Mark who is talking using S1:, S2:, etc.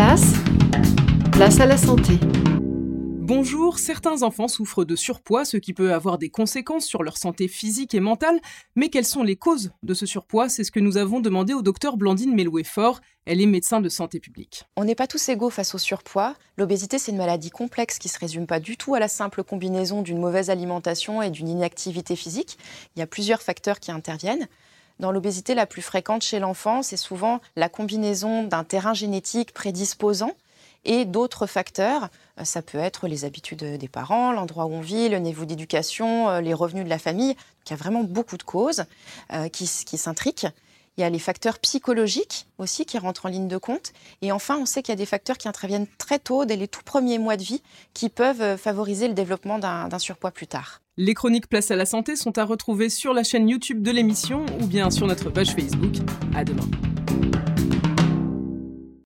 S1: place, place à la santé.
S2: Bonjour, certains enfants souffrent de surpoids, ce qui peut avoir des conséquences sur leur santé physique et mentale, mais quelles sont les causes de ce surpoids? C'est ce que nous avons demandé au docteur Blandine Melouet-Fort, elle est médecin de santé publique.
S3: On n'est pas tous égaux face au surpoids. L'obésité, c'est une maladie complexe qui ne se résume pas du tout à la simple combinaison d'une mauvaise alimentation et d'une inactivité physique. Il y a plusieurs facteurs qui interviennent. Dans l'obésité la plus fréquente chez l'enfant, c'est souvent la combinaison d'un terrain génétique prédisposant et d'autres facteurs. Euh, ça peut être les habitudes des parents, l'endroit où on vit, le niveau d'éducation, euh, les revenus de la famille. il y a vraiment beaucoup de causes euh, qui, qui s'intriquent. Il y a les facteurs psychologiques aussi qui rentrent en ligne de compte. Et enfin, on sait qu'il y a des facteurs qui interviennent très tôt, dès les tout premiers mois de vie, qui peuvent favoriser le développement d'un surpoids plus tard.
S2: Les chroniques Place à la santé sont à retrouver sur la chaîne YouTube de l'émission ou bien sur notre page Facebook. À demain.